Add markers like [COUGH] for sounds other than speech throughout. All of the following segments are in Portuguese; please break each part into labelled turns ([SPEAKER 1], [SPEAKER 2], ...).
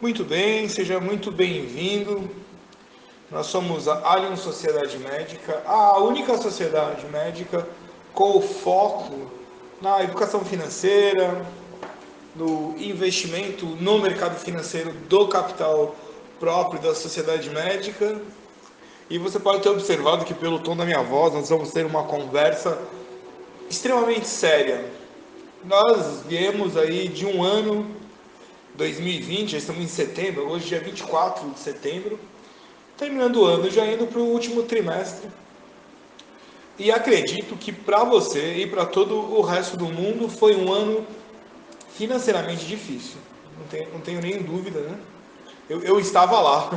[SPEAKER 1] Muito bem, seja muito bem-vindo. Nós somos a Allianz Sociedade Médica, a única sociedade médica com foco na educação financeira, no investimento no mercado financeiro do capital próprio da sociedade médica. E você pode ter observado que pelo tom da minha voz nós vamos ter uma conversa extremamente séria. Nós viemos aí de um ano 2020, já estamos em setembro, hoje é dia 24 de setembro, terminando o ano, já indo para o último trimestre. E acredito que para você e para todo o resto do mundo foi um ano financeiramente difícil. Não tenho, não tenho nem dúvida, né? Eu, eu estava lá.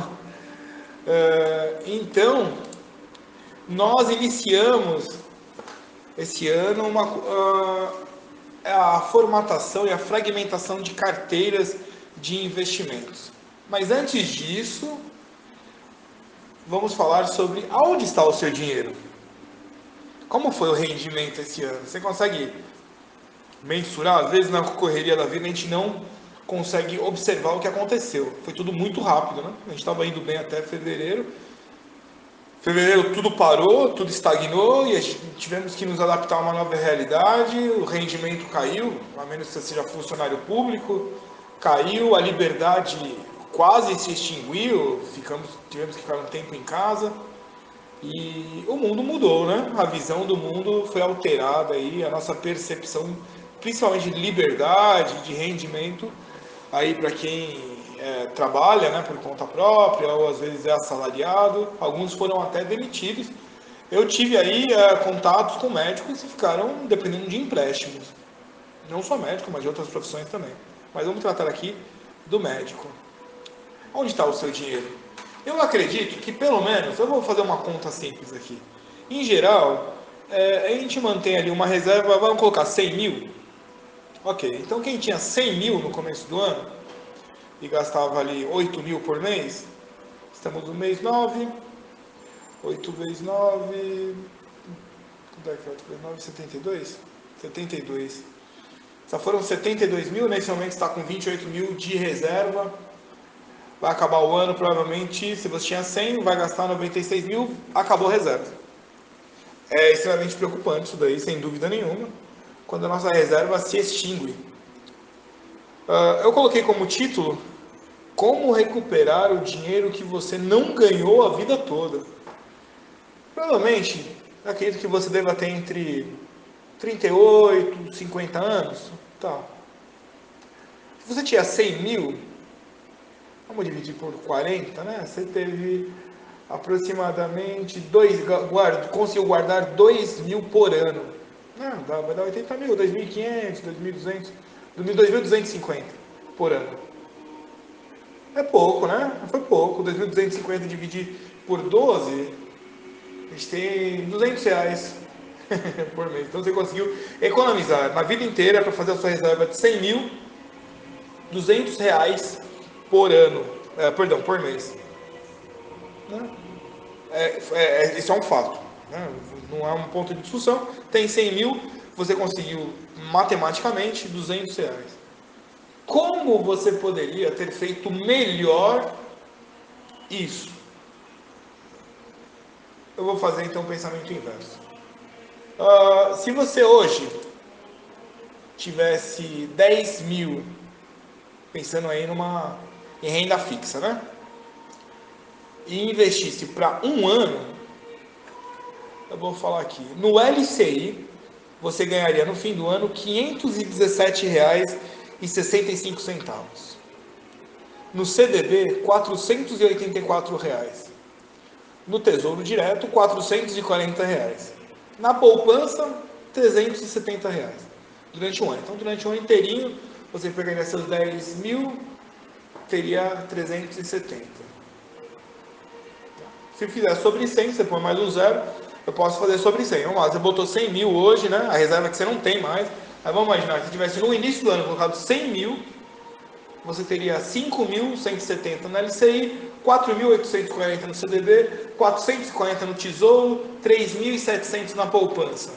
[SPEAKER 1] Uh, [LAUGHS] então, nós iniciamos esse ano uma, uh, a formatação e a fragmentação de carteiras de investimentos. Mas antes disso, vamos falar sobre onde está o seu dinheiro. Como foi o rendimento esse ano? Você consegue mensurar? Às vezes na correria da vida a gente não consegue observar o que aconteceu. Foi tudo muito rápido, né? A gente estava indo bem até fevereiro. Fevereiro tudo parou, tudo estagnou e tivemos que nos adaptar a uma nova realidade. O rendimento caiu, a menos que você seja funcionário público caiu, a liberdade quase se extinguiu, ficamos, tivemos que ficar um tempo em casa e o mundo mudou, né? A visão do mundo foi alterada aí, a nossa percepção, principalmente de liberdade, de rendimento, aí para quem é, trabalha, né, por conta própria ou às vezes é assalariado, alguns foram até demitidos. Eu tive aí é, contatos com médicos e ficaram dependendo de empréstimos, não só médico, mas de outras profissões também. Mas vamos tratar aqui do médico. Onde está o seu dinheiro? Eu acredito que pelo menos, eu vou fazer uma conta simples aqui. Em geral, é, a gente mantém ali uma reserva, vamos colocar 100 mil. Ok, então quem tinha 100 mil no começo do ano e gastava ali 8 mil por mês, estamos no mês 9, 8 vezes 9, quanto é que é 8 vezes 9? 72? 72. Só foram 72 mil, nesse momento está com 28 mil de reserva. Vai acabar o ano, provavelmente, se você tinha 100, vai gastar 96 mil, acabou a reserva. É extremamente preocupante isso daí, sem dúvida nenhuma, quando a nossa reserva se extingue. Uh, eu coloquei como título como recuperar o dinheiro que você não ganhou a vida toda. Provavelmente, acredito que você deva ter entre 38, 50 anos, tá. Se você tinha 100 mil, vamos dividir por 40, né? Você teve aproximadamente dois, guarda, conseguiu guardar 2 mil por ano. Não, dá, vai dar 80 mil, 2.500, 2.200, 2.250 por ano. É pouco, né? Foi pouco. 2.250 dividir por 12, a gente tem 200 reais [LAUGHS] por mês. Então você conseguiu economizar na vida inteira para fazer a sua reserva de 100 mil, 200 reais por ano, é, perdão, por mês. Né? É, é, isso é um fato, né? não é um ponto de discussão. Tem 100 mil, você conseguiu matematicamente 200 reais. Como você poderia ter feito melhor isso? Eu vou fazer então o pensamento inverso. Uh, se você hoje tivesse 10 mil, pensando aí numa em renda fixa, né? E investisse para um ano, eu vou falar aqui, no LCI, você ganharia no fim do ano R$ 517,65. No CDB, 484 reais. No Tesouro Direto, 440 reais. Na poupança, 370 reais durante um ano. Então, durante um ano inteirinho, você pegaria seus 10 mil, teria 370. Se fizer sobre 100, você põe mais um zero, eu posso fazer sobre 100. Vamos lá, você botou 100 mil hoje, né? A reserva que você não tem mais. Aí vamos imaginar, se tivesse no início do ano colocado 100 mil, você teria 5.170 no LCI, 4.840 no CDB, 440 no Tesouro, 3.700 na poupança.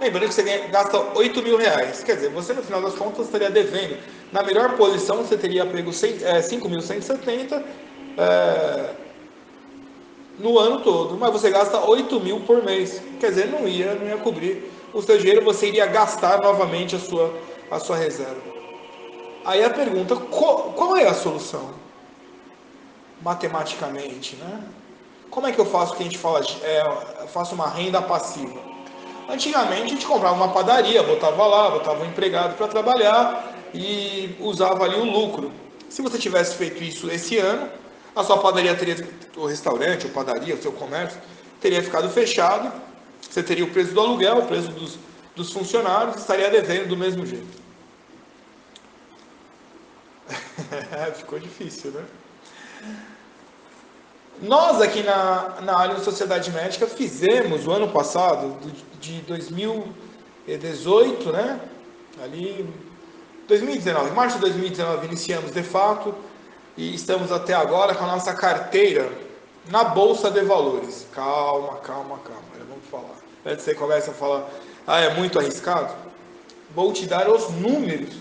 [SPEAKER 1] Lembrando que você gasta 8 mil reais. Quer dizer, você no final das contas estaria devendo. Na melhor posição, você teria pego 5.170 é, é, no ano todo. Mas você gasta 8 mil por mês. Quer dizer, não ia, não ia cobrir o seu dinheiro, você iria gastar novamente a sua, a sua reserva. Aí a pergunta, qual, qual é a solução? Matematicamente, né? Como é que eu faço o que a gente fala, é, faço uma renda passiva? Antigamente a gente comprava uma padaria, botava lá, botava um empregado para trabalhar e usava ali o lucro. Se você tivesse feito isso esse ano, a sua padaria teria, o restaurante, ou padaria, o seu comércio, teria ficado fechado, você teria o preço do aluguel, o preço dos, dos funcionários, estaria devendo do mesmo jeito. [LAUGHS] Ficou difícil, né? Nós aqui na, na de Sociedade Médica fizemos o ano passado, de 2018, né? Ali, 2019, março de 2019 iniciamos de fato e estamos até agora com a nossa carteira na Bolsa de Valores. Calma, calma, calma, vamos falar. Antes você começa a falar, ah, é muito arriscado? Vou te dar os números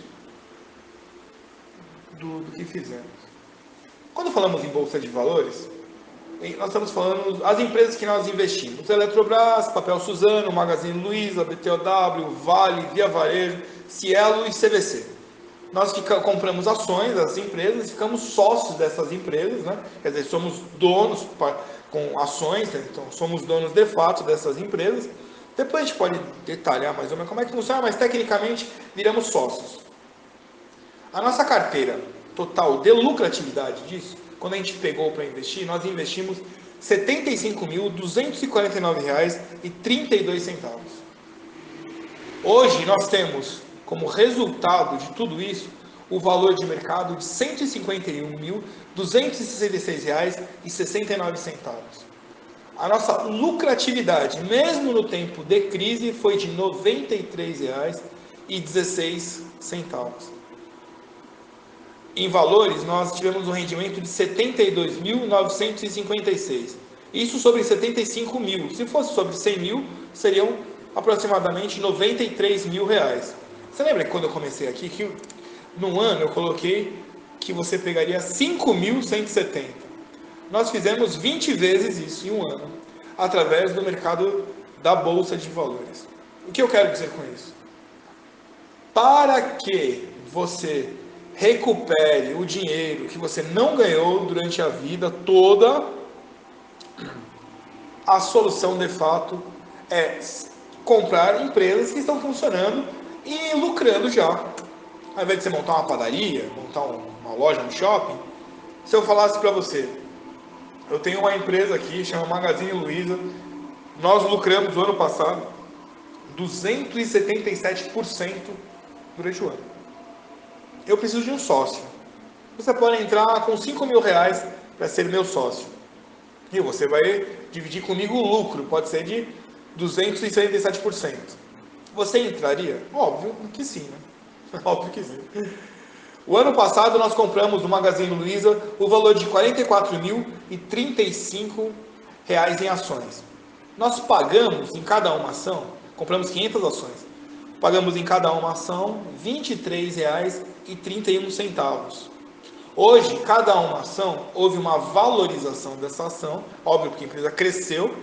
[SPEAKER 1] do, do que fizemos. Quando falamos em Bolsa de Valores, nós estamos falando as empresas que nós investimos. Eletrobras, Papel Suzano, Magazine Luiza, BTOW, Vale, Via Varejo, Cielo e CVC. Nós que compramos ações das empresas, ficamos sócios dessas empresas, né? quer dizer, somos donos com ações, né? então somos donos de fato dessas empresas. Depois a gente pode detalhar mais ou menos como é que funciona, mas tecnicamente viramos sócios. A nossa carteira total de lucratividade disso quando a gente pegou para investir, nós investimos R$ 75.249,32. Hoje nós temos como resultado de tudo isso o valor de mercado de R$ 151.266,69. A nossa lucratividade, mesmo no tempo de crise, foi de R$ 93,16 em valores, nós tivemos um rendimento de 72.956. Isso sobre 75 mil. Se fosse sobre 100 mil, seriam aproximadamente 93 mil reais. Você lembra que quando eu comecei aqui, que no ano eu coloquei que você pegaria 5.170. Nós fizemos 20 vezes isso em um ano, através do mercado da Bolsa de Valores. O que eu quero dizer com isso? Para que você recupere o dinheiro que você não ganhou durante a vida toda, a solução de fato é comprar empresas que estão funcionando e lucrando já. Ao invés de você montar uma padaria, montar uma loja no shopping, se eu falasse para você, eu tenho uma empresa aqui, chama Magazine Luiza, nós lucramos no ano passado 277% durante o ano eu preciso de um sócio. Você pode entrar com 5 mil reais para ser meu sócio. E você vai dividir comigo o lucro, pode ser de 267%. Você entraria? Óbvio que sim, né? [LAUGHS] Óbvio que sim. O ano passado nós compramos no Magazine Luiza o valor de 44.035 reais em ações. Nós pagamos em cada uma ação, compramos 500 ações, pagamos em cada uma ação R$ 23,00 e 31 centavos. Hoje, cada uma ação, houve uma valorização dessa ação, óbvio que a empresa cresceu,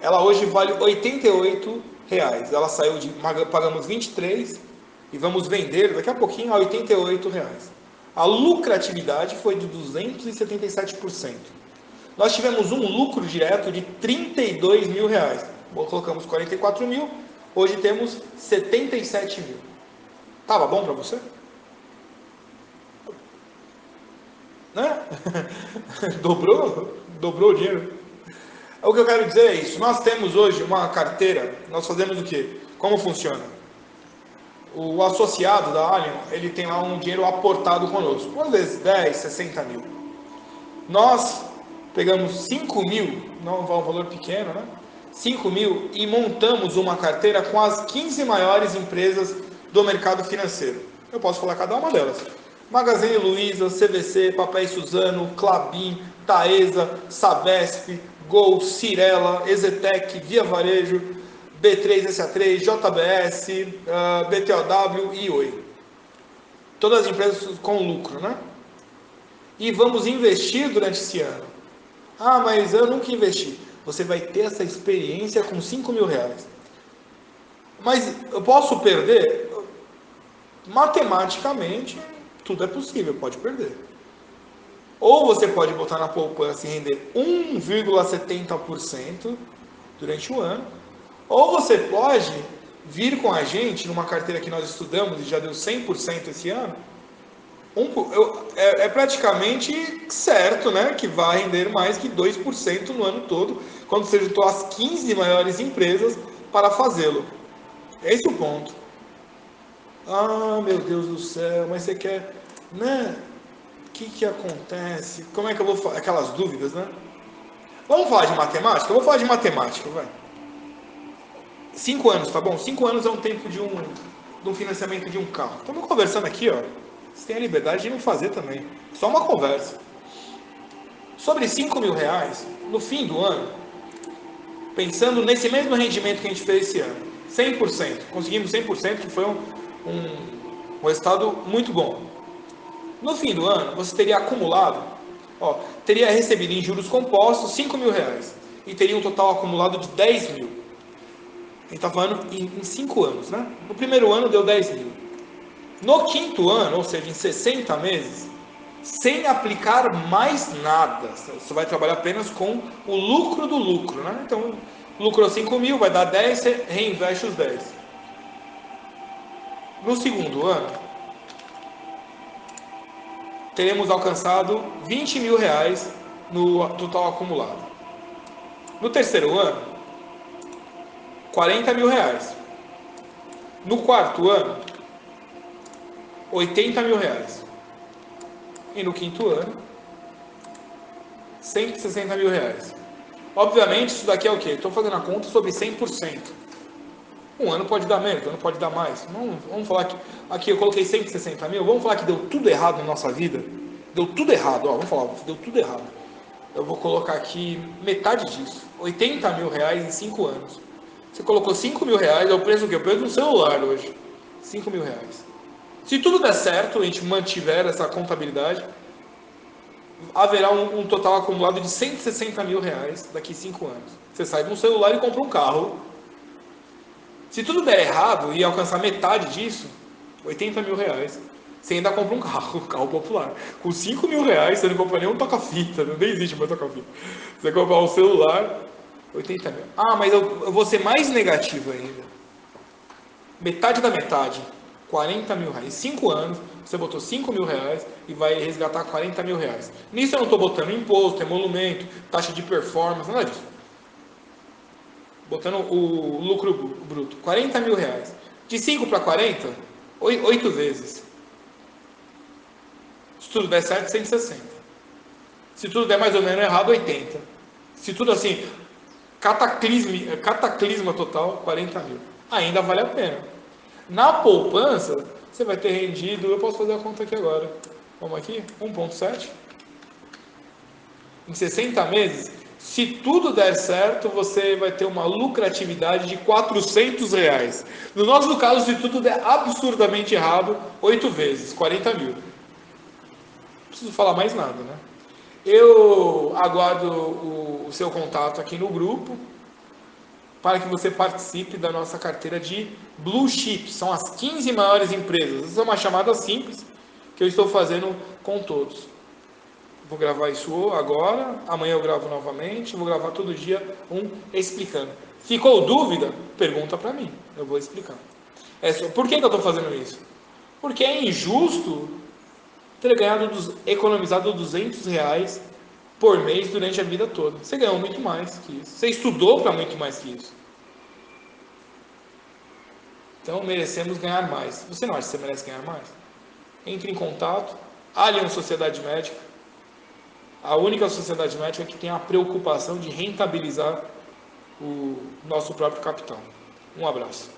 [SPEAKER 1] ela hoje vale 88 reais. Ela saiu de, pagamos 23 e vamos vender daqui a pouquinho a 88 reais. A lucratividade foi de 277%. Nós tivemos um lucro direto de 32 mil reais. Colocamos 44 mil, hoje temos 77 mil. Tava bom para você? Né? [LAUGHS] dobrou, dobrou o dinheiro. O que eu quero dizer é isso. Nós temos hoje uma carteira, nós fazemos o quê? Como funciona? O associado da Alien, ele tem lá um dinheiro aportado conosco, às vezes 10, 60 mil. Nós pegamos 5 mil, não é um valor pequeno, né? 5 mil e montamos uma carteira com as 15 maiores empresas do mercado financeiro. Eu posso falar cada uma delas. Magazine Luiza, CVC, Papai Suzano, Clabin, Taesa, Sabesp, Gol, Cirela, Ezetec, Via Varejo, B3, SA3, JBS, uh, BTOW e Oi. Todas as empresas com lucro, né? E vamos investir durante esse ano. Ah, mas eu nunca investi. Você vai ter essa experiência com 5 mil reais. Mas eu posso perder? Matematicamente, tudo é possível, pode perder. Ou você pode botar na poupança e render 1,70% durante o ano, ou você pode vir com a gente numa carteira que nós estudamos e já deu 100% esse ano. Um, eu, é, é, praticamente certo né, que vai render mais que 2% no ano todo, quando você juntou as 15 maiores empresas para fazê-lo. Esse é o ponto. Ah, meu Deus do céu, mas você quer, né? O que, que acontece? Como é que eu vou falar? Aquelas dúvidas, né? Vamos falar de matemática? Eu vou falar de matemática, vai. Cinco anos, tá bom? Cinco anos é um tempo de um, de um financiamento de um carro. Estamos conversando aqui, ó. Você tem a liberdade de não fazer também. Só uma conversa. Sobre 5 mil reais, no fim do ano, pensando nesse mesmo rendimento que a gente fez esse ano, 100%. Conseguimos 100%, que foi um, um, um resultado muito bom. No fim do ano, você teria acumulado, ó, teria recebido em juros compostos 5 mil reais e teria um total acumulado de 10 mil. A gente está falando em 5 anos, né? No primeiro ano deu 10 mil. No quinto ano, ou seja, em 60 meses, sem aplicar mais nada, você vai trabalhar apenas com o lucro do lucro, né? Então, lucrou 5 mil, vai dar 10, você reinveste os 10. No segundo ano, teremos alcançado 20 mil reais no total acumulado. No terceiro ano, 40 mil reais. No quarto ano, 80 mil reais. E no quinto ano, 160 mil reais. Obviamente, isso daqui é o quê? Estou fazendo a conta sobre 100%. Um ano pode dar menos, um ano pode dar mais. Vamos, falar que aqui eu coloquei 160 mil, vamos falar que deu tudo errado na nossa vida. Deu tudo errado, ó, vamos falar, deu tudo errado. Eu vou colocar aqui metade disso, 80 mil reais em 5 anos. Você colocou 5 mil reais, é o preço que? O preço do celular hoje. 5 mil reais. Se tudo der certo, a gente mantiver essa contabilidade, haverá um, um, total acumulado de 160 mil reais daqui a 5 anos. Você sai de um celular e compra um carro. Se tudo der errado e alcançar metade disso, 80 mil reais, você ainda compra um carro, um [LAUGHS] carro popular. Com 5 mil reais, você não compra nem um toca-fita, nem existe mais toca-fita. Você compra um celular, 80 mil. Ah, mas eu, eu vou ser mais negativo ainda. Metade da metade, 40 mil reais. Em 5 anos, você botou 5 mil reais e vai resgatar 40 mil reais. Nisso eu não estou botando imposto, emolumento, taxa de performance, nada disso. Botando o lucro bruto, 40 mil reais. De 5 para 40, 8 vezes. Se tudo der certo, 160. Se tudo der mais ou menos errado, 80. Se tudo assim, cataclisma, cataclisma total, 40 mil. Ainda vale a pena. Na poupança, você vai ter rendido, eu posso fazer a conta aqui agora. Vamos aqui, 1.7. Em 60 meses, se tudo der certo, você vai ter uma lucratividade de 400 reais. No nosso caso, se tudo der absurdamente errado, 8 vezes, 40 mil. Não preciso falar mais nada, né? Eu aguardo o, o seu contato aqui no grupo para que você participe da nossa carteira de Blue Chip. São as 15 maiores empresas. Essa é uma chamada simples que eu estou fazendo com todos. Vou gravar isso agora, amanhã eu gravo novamente, vou gravar todo dia um explicando. Ficou dúvida? Pergunta para mim, eu vou explicar. É só, por que, que eu estou fazendo isso? Porque é injusto ter ganhado, economizado 200 reais por mês durante a vida toda. Você ganhou muito mais que isso. Você estudou para muito mais que isso. Então merecemos ganhar mais. Você não acha que você merece ganhar mais? Entre em contato. Alien Sociedade Médica. A única sociedade médica que tem a preocupação de rentabilizar o nosso próprio capital. Um abraço.